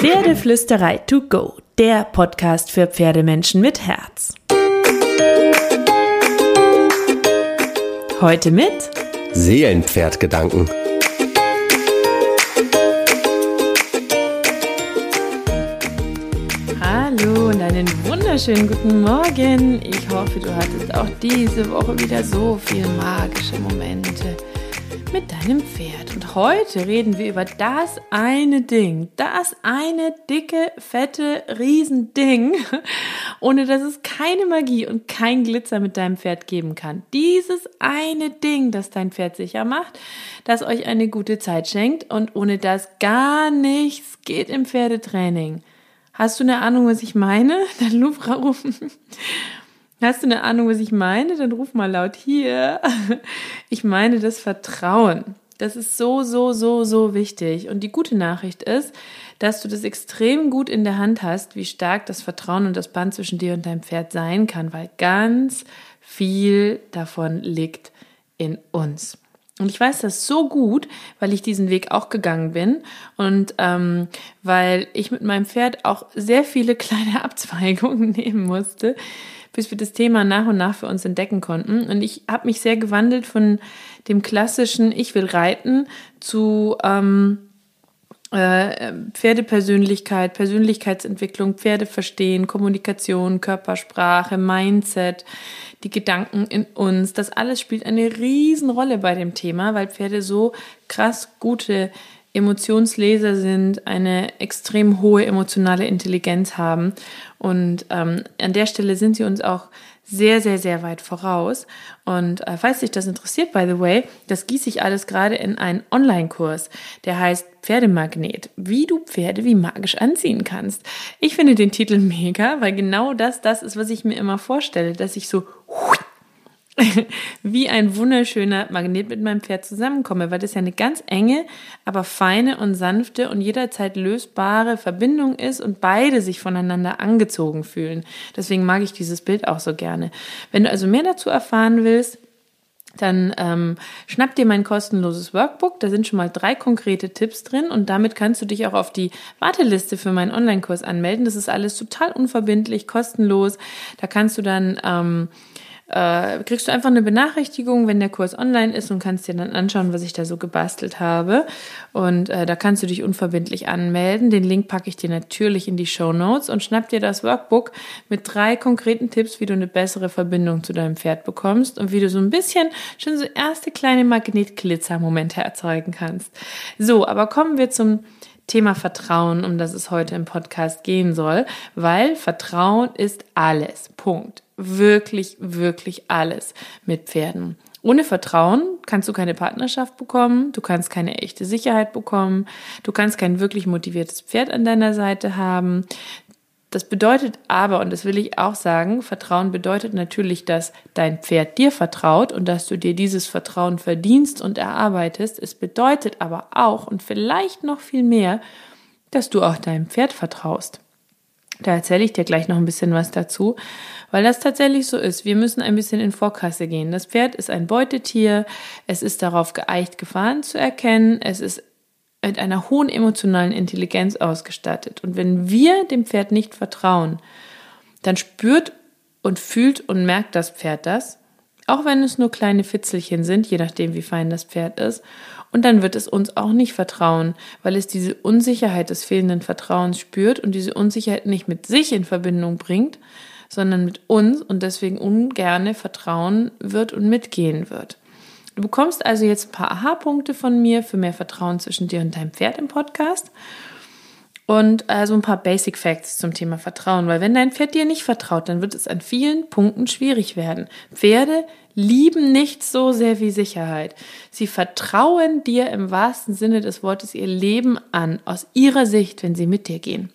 Pferdeflüsterei to go, der Podcast für Pferdemenschen mit Herz. Heute mit Seelenpferdgedanken. Hallo und einen wunderschönen guten Morgen. Ich hoffe, du hattest auch diese Woche wieder so viele magische Momente mit deinem Pferd. Und heute reden wir über das eine Ding, das eine dicke, fette, Riesending, ohne dass es keine Magie und kein Glitzer mit deinem Pferd geben kann. Dieses eine Ding, das dein Pferd sicher macht, das euch eine gute Zeit schenkt und ohne das gar nichts geht im Pferdetraining. Hast du eine Ahnung, was ich meine? Dann rufen. Hast du eine Ahnung, was ich meine? Dann ruf mal laut hier. Ich meine das Vertrauen. Das ist so, so, so, so wichtig. Und die gute Nachricht ist, dass du das extrem gut in der Hand hast, wie stark das Vertrauen und das Band zwischen dir und deinem Pferd sein kann, weil ganz viel davon liegt in uns. Und ich weiß das so gut, weil ich diesen Weg auch gegangen bin und ähm, weil ich mit meinem Pferd auch sehr viele kleine Abzweigungen nehmen musste, bis wir das Thema nach und nach für uns entdecken konnten. Und ich habe mich sehr gewandelt von dem klassischen Ich will reiten zu ähm, äh, Pferdepersönlichkeit, Persönlichkeitsentwicklung, Pferde verstehen, Kommunikation, Körpersprache, Mindset, die Gedanken in uns. Das alles spielt eine Riesenrolle bei dem Thema, weil Pferde so krass gute Emotionsleser sind, eine extrem hohe emotionale Intelligenz haben. Und ähm, an der Stelle sind sie uns auch sehr, sehr, sehr weit voraus. Und äh, falls dich das interessiert, by the way, das gieße ich alles gerade in einen Online-Kurs, der heißt Pferdemagnet, wie du Pferde wie magisch anziehen kannst. Ich finde den Titel mega, weil genau das das ist, was ich mir immer vorstelle, dass ich so wie ein wunderschöner Magnet mit meinem Pferd zusammenkomme, weil das ja eine ganz enge, aber feine und sanfte und jederzeit lösbare Verbindung ist und beide sich voneinander angezogen fühlen. Deswegen mag ich dieses Bild auch so gerne. Wenn du also mehr dazu erfahren willst, dann ähm, schnapp dir mein kostenloses Workbook. Da sind schon mal drei konkrete Tipps drin und damit kannst du dich auch auf die Warteliste für meinen Online-Kurs anmelden. Das ist alles total unverbindlich, kostenlos. Da kannst du dann ähm, äh, kriegst du einfach eine Benachrichtigung, wenn der Kurs online ist und kannst dir dann anschauen, was ich da so gebastelt habe. Und äh, da kannst du dich unverbindlich anmelden. Den Link packe ich dir natürlich in die Show Notes und schnapp dir das Workbook mit drei konkreten Tipps, wie du eine bessere Verbindung zu deinem Pferd bekommst und wie du so ein bisschen schon so erste kleine Magnetglitzer-Momente erzeugen kannst. So, aber kommen wir zum Thema Vertrauen, um das es heute im Podcast gehen soll, weil Vertrauen ist alles. Punkt wirklich, wirklich alles mit Pferden. Ohne Vertrauen kannst du keine Partnerschaft bekommen, du kannst keine echte Sicherheit bekommen, du kannst kein wirklich motiviertes Pferd an deiner Seite haben. Das bedeutet aber, und das will ich auch sagen, Vertrauen bedeutet natürlich, dass dein Pferd dir vertraut und dass du dir dieses Vertrauen verdienst und erarbeitest. Es bedeutet aber auch und vielleicht noch viel mehr, dass du auch deinem Pferd vertraust. Da erzähle ich dir gleich noch ein bisschen was dazu, weil das tatsächlich so ist. Wir müssen ein bisschen in Vorkasse gehen. Das Pferd ist ein Beutetier, es ist darauf geeicht, Gefahren zu erkennen, es ist mit einer hohen emotionalen Intelligenz ausgestattet. Und wenn wir dem Pferd nicht vertrauen, dann spürt und fühlt und merkt das Pferd das, auch wenn es nur kleine Fitzelchen sind, je nachdem wie fein das Pferd ist. Und dann wird es uns auch nicht vertrauen, weil es diese Unsicherheit des fehlenden Vertrauens spürt und diese Unsicherheit nicht mit sich in Verbindung bringt, sondern mit uns und deswegen ungerne vertrauen wird und mitgehen wird. Du bekommst also jetzt ein paar Aha-Punkte von mir für mehr Vertrauen zwischen dir und deinem Pferd im Podcast. Und also ein paar Basic Facts zum Thema Vertrauen, weil wenn dein Pferd dir nicht vertraut, dann wird es an vielen Punkten schwierig werden. Pferde lieben nichts so sehr wie Sicherheit. Sie vertrauen dir im wahrsten Sinne des Wortes ihr Leben an, aus ihrer Sicht, wenn sie mit dir gehen.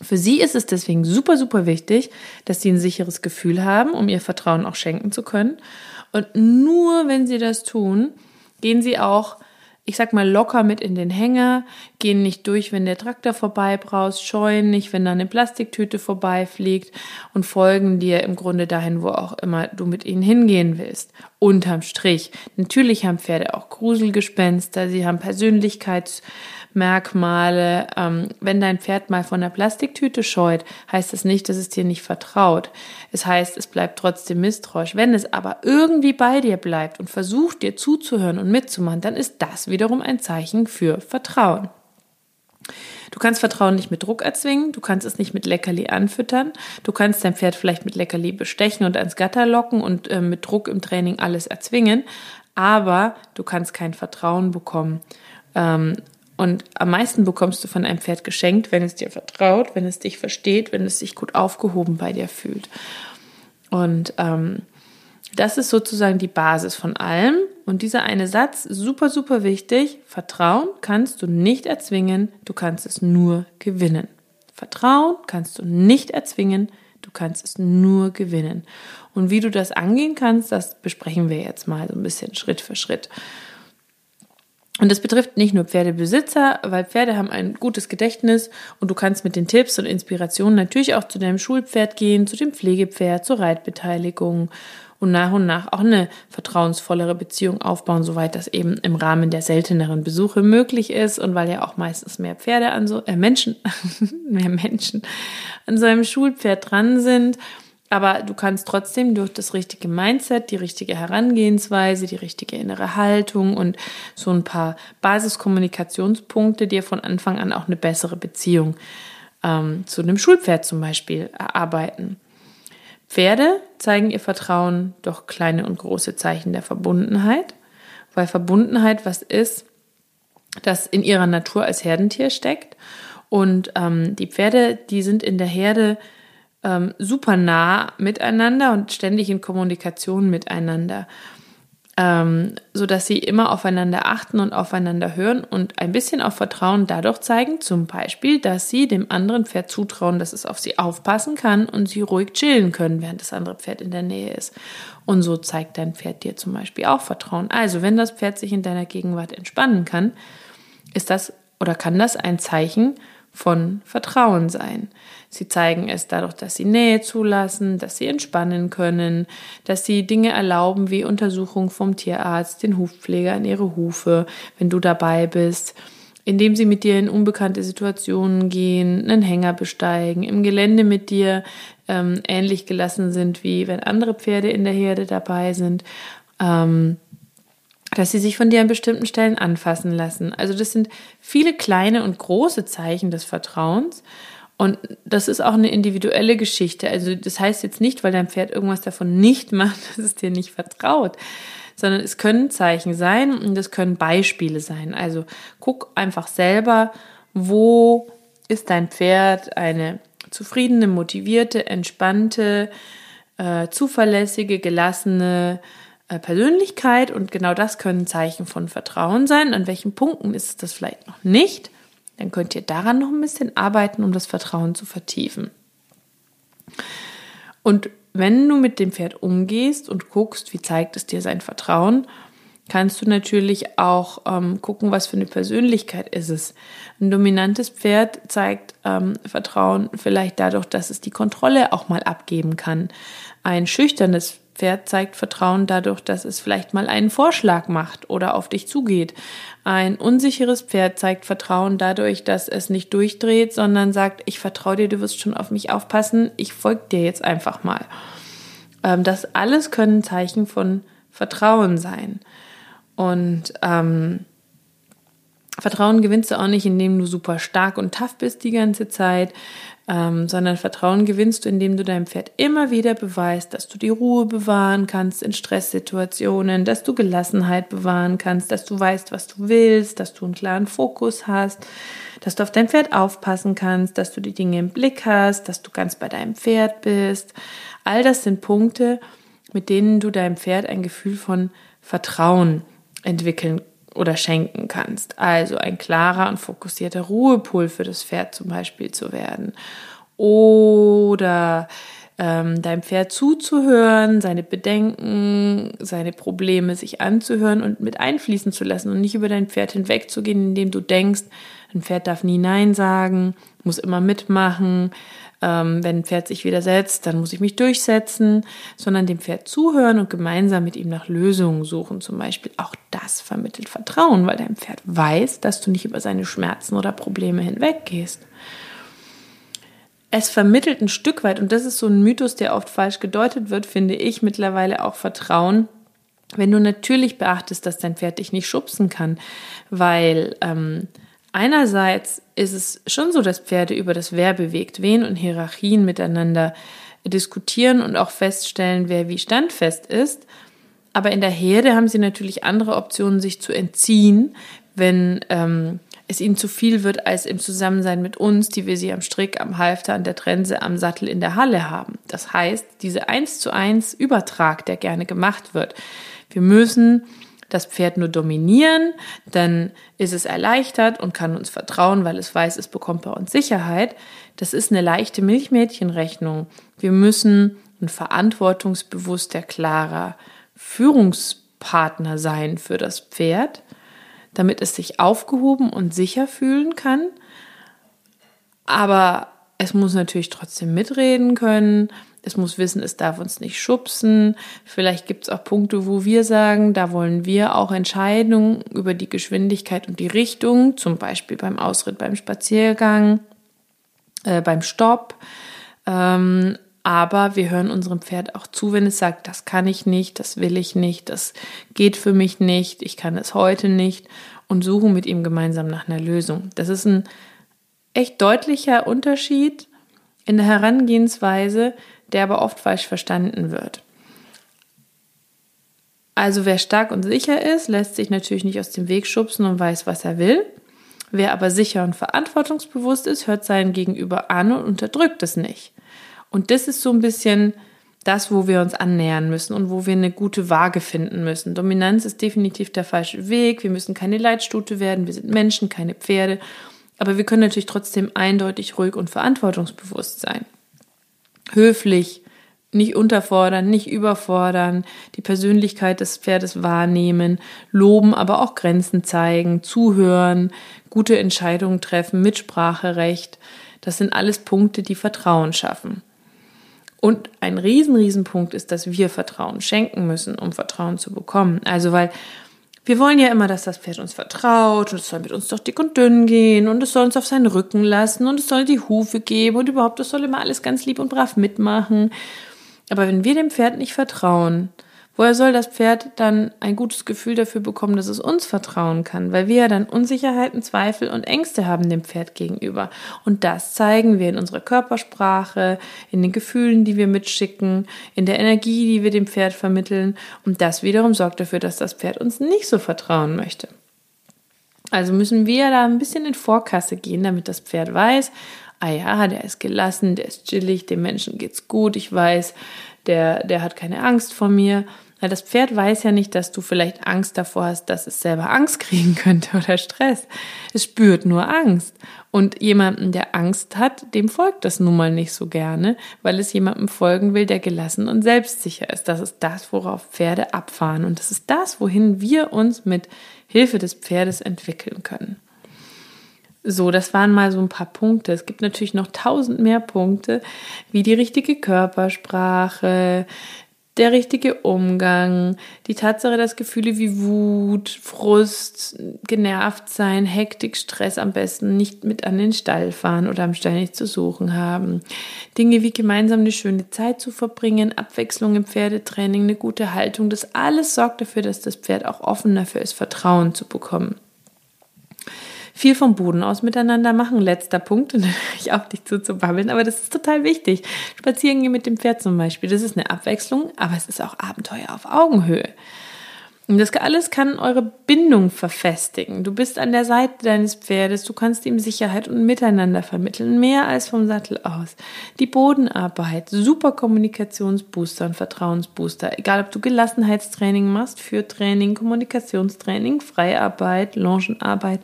Für sie ist es deswegen super, super wichtig, dass sie ein sicheres Gefühl haben, um ihr Vertrauen auch schenken zu können. Und nur wenn sie das tun, gehen sie auch ich sag mal, locker mit in den Hänger, gehen nicht durch, wenn der Traktor vorbeibraust, scheuen nicht, wenn da eine Plastiktüte vorbeifliegt und folgen dir im Grunde dahin, wo auch immer du mit ihnen hingehen willst. Unterm Strich. Natürlich haben Pferde auch Gruselgespenster, sie haben Persönlichkeits Merkmale. Ähm, wenn dein Pferd mal von der Plastiktüte scheut, heißt das nicht, dass es dir nicht vertraut. Es heißt, es bleibt trotzdem misstrauisch. Wenn es aber irgendwie bei dir bleibt und versucht, dir zuzuhören und mitzumachen, dann ist das wiederum ein Zeichen für Vertrauen. Du kannst Vertrauen nicht mit Druck erzwingen, du kannst es nicht mit Leckerli anfüttern, du kannst dein Pferd vielleicht mit Leckerli bestechen und ans Gatter locken und äh, mit Druck im Training alles erzwingen, aber du kannst kein Vertrauen bekommen. Ähm, und am meisten bekommst du von einem Pferd geschenkt, wenn es dir vertraut, wenn es dich versteht, wenn es sich gut aufgehoben bei dir fühlt. Und ähm, das ist sozusagen die Basis von allem. Und dieser eine Satz, super, super wichtig. Vertrauen kannst du nicht erzwingen, du kannst es nur gewinnen. Vertrauen kannst du nicht erzwingen, du kannst es nur gewinnen. Und wie du das angehen kannst, das besprechen wir jetzt mal so ein bisschen Schritt für Schritt. Und das betrifft nicht nur Pferdebesitzer, weil Pferde haben ein gutes Gedächtnis und du kannst mit den Tipps und Inspirationen natürlich auch zu deinem Schulpferd gehen, zu dem Pflegepferd, zur Reitbeteiligung und nach und nach auch eine vertrauensvollere Beziehung aufbauen, soweit das eben im Rahmen der selteneren Besuche möglich ist und weil ja auch meistens mehr Pferde an so äh, Menschen mehr Menschen an so einem Schulpferd dran sind aber du kannst trotzdem durch das richtige Mindset, die richtige Herangehensweise, die richtige innere Haltung und so ein paar Basiskommunikationspunkte dir von Anfang an auch eine bessere Beziehung ähm, zu einem Schulpferd zum Beispiel erarbeiten. Pferde zeigen ihr Vertrauen durch kleine und große Zeichen der Verbundenheit, weil Verbundenheit was ist, das in ihrer Natur als Herdentier steckt. Und ähm, die Pferde, die sind in der Herde ähm, super nah miteinander und ständig in Kommunikation miteinander, ähm, so dass sie immer aufeinander achten und aufeinander hören und ein bisschen auf Vertrauen dadurch zeigen, zum Beispiel, dass sie dem anderen Pferd zutrauen, dass es auf sie aufpassen kann und sie ruhig chillen können, während das andere Pferd in der Nähe ist. Und so zeigt dein Pferd dir zum Beispiel auch Vertrauen. Also, wenn das Pferd sich in deiner Gegenwart entspannen kann, ist das oder kann das ein Zeichen von Vertrauen sein. Sie zeigen es dadurch, dass sie Nähe zulassen, dass sie entspannen können, dass sie Dinge erlauben wie Untersuchung vom Tierarzt, den Hufpfleger in ihre Hufe, wenn du dabei bist, indem sie mit dir in unbekannte Situationen gehen, einen Hänger besteigen, im Gelände mit dir ähm, ähnlich gelassen sind, wie wenn andere Pferde in der Herde dabei sind. Ähm, dass sie sich von dir an bestimmten Stellen anfassen lassen. Also das sind viele kleine und große Zeichen des Vertrauens. Und das ist auch eine individuelle Geschichte. Also das heißt jetzt nicht, weil dein Pferd irgendwas davon nicht macht, dass es dir nicht vertraut, sondern es können Zeichen sein und es können Beispiele sein. Also guck einfach selber, wo ist dein Pferd eine zufriedene, motivierte, entspannte, äh, zuverlässige, gelassene, Persönlichkeit und genau das können Zeichen von Vertrauen sein. An welchen Punkten ist das vielleicht noch nicht? Dann könnt ihr daran noch ein bisschen arbeiten, um das Vertrauen zu vertiefen. Und wenn du mit dem Pferd umgehst und guckst, wie zeigt es dir sein Vertrauen, kannst du natürlich auch ähm, gucken, was für eine Persönlichkeit ist es. Ein dominantes Pferd zeigt ähm, Vertrauen vielleicht dadurch, dass es die Kontrolle auch mal abgeben kann. Ein schüchternes Pferd zeigt Vertrauen dadurch, dass es vielleicht mal einen Vorschlag macht oder auf dich zugeht. Ein unsicheres Pferd zeigt Vertrauen dadurch, dass es nicht durchdreht, sondern sagt, ich vertraue dir, du wirst schon auf mich aufpassen, ich folge dir jetzt einfach mal. Ähm, das alles können Zeichen von Vertrauen sein. Und ähm, Vertrauen gewinnst du auch nicht, indem du super stark und tough bist die ganze Zeit, ähm, sondern Vertrauen gewinnst du, indem du deinem Pferd immer wieder beweist, dass du die Ruhe bewahren kannst in Stresssituationen, dass du Gelassenheit bewahren kannst, dass du weißt, was du willst, dass du einen klaren Fokus hast, dass du auf dein Pferd aufpassen kannst, dass du die Dinge im Blick hast, dass du ganz bei deinem Pferd bist. All das sind Punkte, mit denen du deinem Pferd ein Gefühl von Vertrauen entwickeln oder schenken kannst. Also ein klarer und fokussierter Ruhepol für das Pferd zum Beispiel zu werden. Oder ähm, deinem Pferd zuzuhören, seine Bedenken, seine Probleme sich anzuhören und mit einfließen zu lassen und nicht über dein Pferd hinwegzugehen, indem du denkst, ein Pferd darf nie Nein sagen, muss immer mitmachen, ähm, wenn ein Pferd sich widersetzt, dann muss ich mich durchsetzen, sondern dem Pferd zuhören und gemeinsam mit ihm nach Lösungen suchen. Zum Beispiel auch das vermittelt Vertrauen, weil dein Pferd weiß, dass du nicht über seine Schmerzen oder Probleme hinweggehst. Es vermittelt ein Stück weit, und das ist so ein Mythos, der oft falsch gedeutet wird, finde ich mittlerweile auch Vertrauen, wenn du natürlich beachtest, dass dein Pferd dich nicht schubsen kann, weil ähm, Einerseits ist es schon so, dass Pferde über das Wer bewegt wen und Hierarchien miteinander diskutieren und auch feststellen, wer wie standfest ist. Aber in der Herde haben sie natürlich andere Optionen, sich zu entziehen, wenn ähm, es ihnen zu viel wird, als im Zusammensein mit uns, die wir sie am Strick, am Halfter, an der Trense, am Sattel in der Halle haben. Das heißt, diese eins zu eins Übertrag, der gerne gemacht wird. Wir müssen das Pferd nur dominieren, dann ist es erleichtert und kann uns vertrauen, weil es weiß, es bekommt bei uns Sicherheit. Das ist eine leichte Milchmädchenrechnung. Wir müssen ein verantwortungsbewusster, klarer Führungspartner sein für das Pferd, damit es sich aufgehoben und sicher fühlen kann. Aber es muss natürlich trotzdem mitreden können es muss wissen, es darf uns nicht schubsen. Vielleicht gibt es auch Punkte, wo wir sagen, da wollen wir auch Entscheidungen über die Geschwindigkeit und die Richtung, zum Beispiel beim Ausritt, beim Spaziergang, äh, beim Stopp. Ähm, aber wir hören unserem Pferd auch zu, wenn es sagt, das kann ich nicht, das will ich nicht, das geht für mich nicht, ich kann es heute nicht und suchen mit ihm gemeinsam nach einer Lösung. Das ist ein echt deutlicher Unterschied in der Herangehensweise der aber oft falsch verstanden wird. Also wer stark und sicher ist, lässt sich natürlich nicht aus dem Weg schubsen und weiß, was er will. Wer aber sicher und verantwortungsbewusst ist, hört seinen Gegenüber an und unterdrückt es nicht. Und das ist so ein bisschen das, wo wir uns annähern müssen und wo wir eine gute Waage finden müssen. Dominanz ist definitiv der falsche Weg. Wir müssen keine Leitstute werden. Wir sind Menschen, keine Pferde. Aber wir können natürlich trotzdem eindeutig ruhig und verantwortungsbewusst sein höflich, nicht unterfordern, nicht überfordern, die Persönlichkeit des Pferdes wahrnehmen, loben, aber auch Grenzen zeigen, zuhören, gute Entscheidungen treffen, Mitspracherecht. Das sind alles Punkte, die Vertrauen schaffen. Und ein riesen, riesen Punkt ist, dass wir Vertrauen schenken müssen, um Vertrauen zu bekommen. Also, weil wir wollen ja immer, dass das Pferd uns vertraut und es soll mit uns doch dick und dünn gehen und es soll uns auf seinen Rücken lassen und es soll die Hufe geben und überhaupt, es soll immer alles ganz lieb und brav mitmachen. Aber wenn wir dem Pferd nicht vertrauen, Woher soll das Pferd dann ein gutes Gefühl dafür bekommen, dass es uns vertrauen kann? Weil wir ja dann Unsicherheiten, Zweifel und Ängste haben dem Pferd gegenüber. Und das zeigen wir in unserer Körpersprache, in den Gefühlen, die wir mitschicken, in der Energie, die wir dem Pferd vermitteln. Und das wiederum sorgt dafür, dass das Pferd uns nicht so vertrauen möchte. Also müssen wir da ein bisschen in Vorkasse gehen, damit das Pferd weiß, ah ja, der ist gelassen, der ist chillig, dem Menschen geht's gut, ich weiß, der, der hat keine Angst vor mir. Weil das Pferd weiß ja nicht, dass du vielleicht Angst davor hast, dass es selber Angst kriegen könnte oder Stress. Es spürt nur Angst. Und jemanden, der Angst hat, dem folgt das nun mal nicht so gerne, weil es jemandem folgen will, der gelassen und selbstsicher ist. Das ist das, worauf Pferde abfahren. Und das ist das, wohin wir uns mit Hilfe des Pferdes entwickeln können. So, das waren mal so ein paar Punkte. Es gibt natürlich noch tausend mehr Punkte, wie die richtige Körpersprache, der richtige Umgang, die Tatsache, dass Gefühle wie Wut, Frust, genervt sein, Hektik, Stress am besten nicht mit an den Stall fahren oder am Stall nicht zu suchen haben. Dinge wie gemeinsam eine schöne Zeit zu verbringen, Abwechslung im Pferdetraining, eine gute Haltung, das alles sorgt dafür, dass das Pferd auch offen dafür ist, Vertrauen zu bekommen viel vom Boden aus miteinander machen. Letzter Punkt, und ich auf dich zuzubabbeln, aber das ist total wichtig. Spazieren gehen mit dem Pferd zum Beispiel, das ist eine Abwechslung, aber es ist auch Abenteuer auf Augenhöhe. Und das alles kann eure Bindung verfestigen. Du bist an der Seite deines Pferdes, du kannst ihm Sicherheit und Miteinander vermitteln, mehr als vom Sattel aus. Die Bodenarbeit, super Kommunikationsbooster und Vertrauensbooster. Egal, ob du Gelassenheitstraining machst, Führtraining, Kommunikationstraining, Freiarbeit, Longenarbeit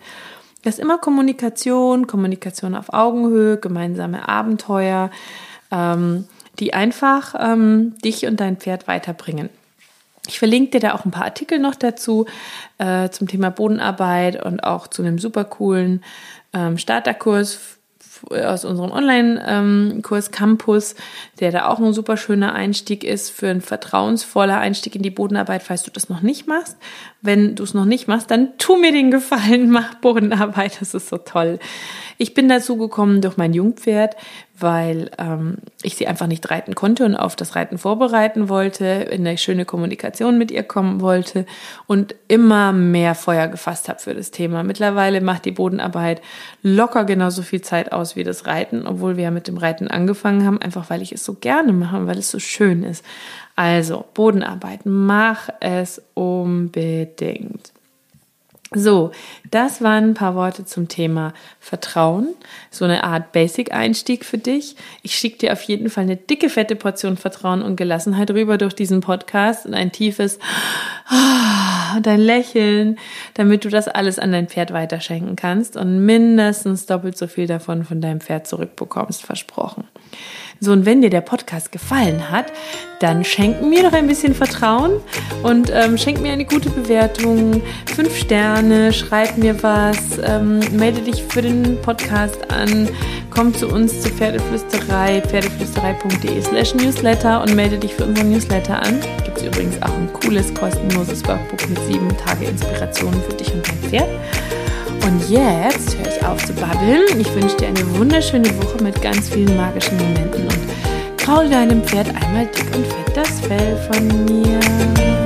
ist immer Kommunikation, Kommunikation auf Augenhöhe, gemeinsame Abenteuer. Ähm, die einfach ähm, dich und dein Pferd weiterbringen. Ich verlinke dir da auch ein paar Artikel noch dazu äh, zum Thema Bodenarbeit und auch zu einem super coolen ähm, Starterkurs aus unserem Online-Kurs Campus, der da auch ein super schöner Einstieg ist für ein vertrauensvoller Einstieg in die Bodenarbeit, falls du das noch nicht machst. Wenn du es noch nicht machst, dann tu mir den Gefallen, mach Bodenarbeit, das ist so toll. Ich bin dazu gekommen durch mein Jungpferd, weil ähm, ich sie einfach nicht reiten konnte und auf das Reiten vorbereiten wollte, in eine schöne Kommunikation mit ihr kommen wollte und immer mehr Feuer gefasst habe für das Thema. Mittlerweile macht die Bodenarbeit locker genauso viel Zeit aus wie das Reiten, obwohl wir ja mit dem Reiten angefangen haben, einfach weil ich es so gerne mache und weil es so schön ist. Also, Bodenarbeit, mach es unbedingt. So, das waren ein paar Worte zum Thema Vertrauen. So eine Art Basic-Einstieg für dich. Ich schicke dir auf jeden Fall eine dicke, fette Portion Vertrauen und Gelassenheit rüber durch diesen Podcast und ein tiefes und ein Lächeln, damit du das alles an dein Pferd weiterschenken kannst und mindestens doppelt so viel davon von deinem Pferd zurückbekommst, versprochen. So, und wenn dir der Podcast gefallen hat, dann schenk mir doch ein bisschen Vertrauen und ähm, schenk mir eine gute Bewertung, fünf Sterne, schreib mir was, ähm, melde dich für den Podcast an, komm zu uns zur Pferdeflüsterei, pferdeflüsterei.de slash Newsletter und melde dich für unseren Newsletter an. Gibt es übrigens auch ein cooles, kostenloses Workbook mit sieben Tage Inspirationen für dich und dein Pferd. Und jetzt höre ich auf zu babbeln. Ich wünsche dir eine wunderschöne Woche mit ganz vielen magischen Momenten und kraul deinem Pferd einmal dick und fett das Fell von mir.